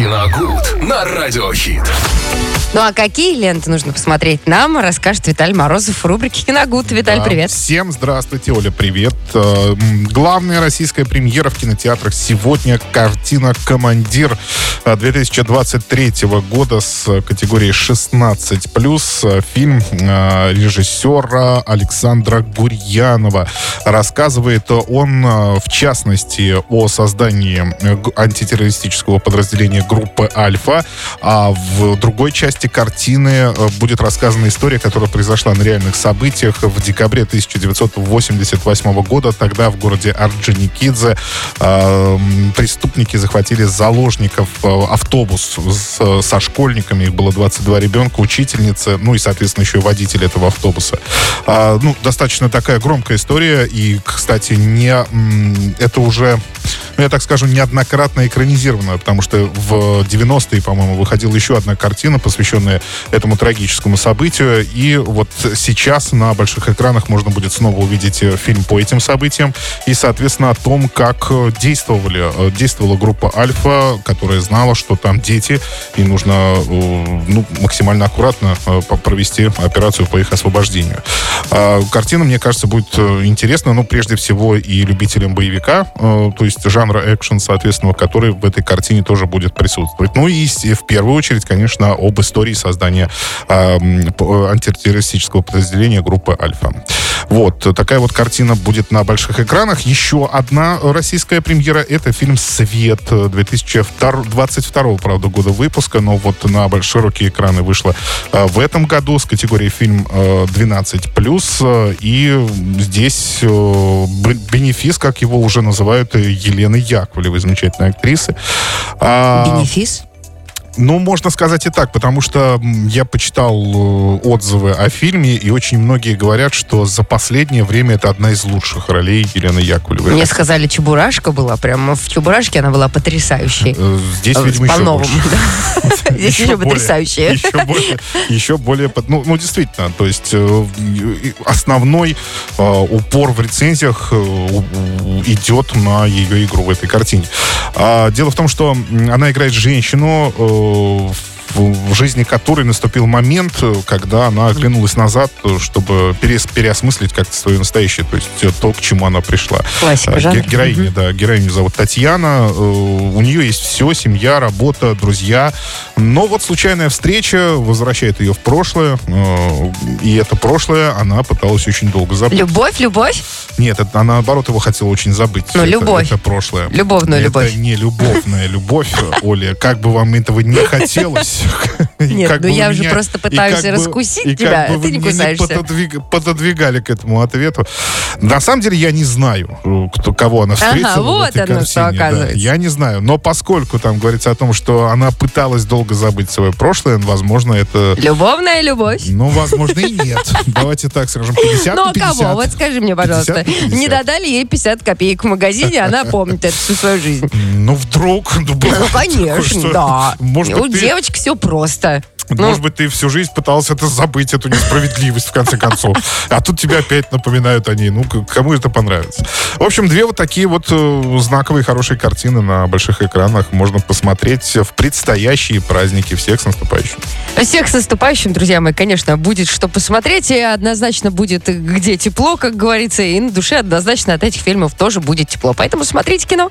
Киногуд на Радиохит. Ну а какие ленты нужно посмотреть нам, расскажет Виталий Морозов в рубрике «Киногуд». Виталий, Да, привет. Всем здравствуйте, Оля, привет. Э, Главная российская премьера в кинотеатрах сегодня картина «Командир» э, 2023 года с категорией 16+. Э, Фильм э, режиссера Александра Гурьянова. Рассказывает он, э, в частности, о создании э, антитеррористического подразделения группы «Альфа», а в другой части картины э, будет рассказана история, которая произошла на реальных событиях в декабре 1988 года. Тогда в городе Орджоникидзе э, м, преступники захватили заложников э, автобус с- со школьниками. Их было 22 ребенка, учительница, ну и, соответственно, еще и водитель этого автобуса. А, ну, достаточно такая громкая история. И, кстати, не, это уже, ну, я так скажу, неоднократно экранизировано, потому что в 90-е, по-моему, выходила еще одна картина, посвященная этому трагическому событию. И вот сейчас на больших экранах можно будет снова увидеть э, фильм по этим событиям и, соответственно, о том, как э, действовали, э, действовала группа Альфа, которая знала, что там дети, и нужно ну, максимально аккуратно провести операцию по их освобождению. А, Картина, мне кажется, будет интересна, ну, прежде всего, и любителям боевика, то есть жанра экшен, соответственно, который в этой картине тоже будет присутствовать. Ну и в первую очередь, конечно, об истории создания п- антитеррористического подразделения группы «Альфа». Вот, такая вот картина будет на больших экранах. Еще одна российская премьера — это фильм «Свет» э, 2022, правда, года выпуска, но вот на широкие экраны вышла в этом году с категорией фильм э, 12+. э, И здесь б- бенефис, как его уже называют, Елены Яковлевой, замечательной актрисы. А, Бенефис? Ну, можно сказать и так, потому что я почитал э, отзывы о фильме, и очень многие говорят, что за последнее время это одна из лучших ролей Елены Яковлевой. Мне сказали, Чебурашка была. Прямо в Чебурашке она была потрясающей. Э, Здесь, Э, видимо, еще да. Здесь еще потрясающая. Еще более, ну, ну, действительно, то есть основной упор в рецензиях идет на ее игру в этой картине. А, Дело в том, что она играет женщину, э, в жизни которой наступил момент, э, когда она оглянулась назад, э, чтобы перес- переосмыслить как-то свое настоящее, то есть э, то, к чему она пришла. Классика А, жанра. ге- Героиня, да, героиню зовут Татьяна. У нее есть все, семья, работа, друзья. Но вот случайная встреча возвращает ее в прошлое. И это прошлое она пыталась очень долго забыть. Любовь, любовь? Нет, это, она, наоборот, его хотела очень забыть. Ну, Это- любовь. Это прошлое. Любовная это любовь. не любовная любовь, Оля. Как бы вам этого не хотелось. И Нет, ну я вы же меня- просто пытаюсь раскусить тебя, ты не кусаешься. пододвиг- пододвигали к этому ответу. На самом деле я не знаю, э, кто, кого она встретила Ага, вот оно что, оказывается. Я не знаю. Но поскольку там говорится о том, что она пыталась долго забыть свое прошлое, возможно, это... Любовная любовь. Ну, возможно, и нет. Давайте так скажем, 50 Ну, а 50. кого? Вот скажи мне, пожалуйста. 50 на 50. Не додали ей 50 копеек в магазине, она помнит это всю свою жизнь. Ну, вдруг... Ну, Ну, конечно, да. У девочек все просто. Ну, может быть, ты всю жизнь пытался это забыть, эту несправедливость, в конце концов. А тут тебе опять напоминают о ней. Ну, кому это понравится? В общем, две вот такие вот э, знаковые, хорошие картины на больших экранах можно посмотреть в предстоящие праздники. Всех с наступающим. Всех с наступающим, друзья мои, конечно, будет что посмотреть, и однозначно будет где тепло, как говорится, и на душе однозначно от этих фильмов тоже будет тепло. Поэтому смотрите кино.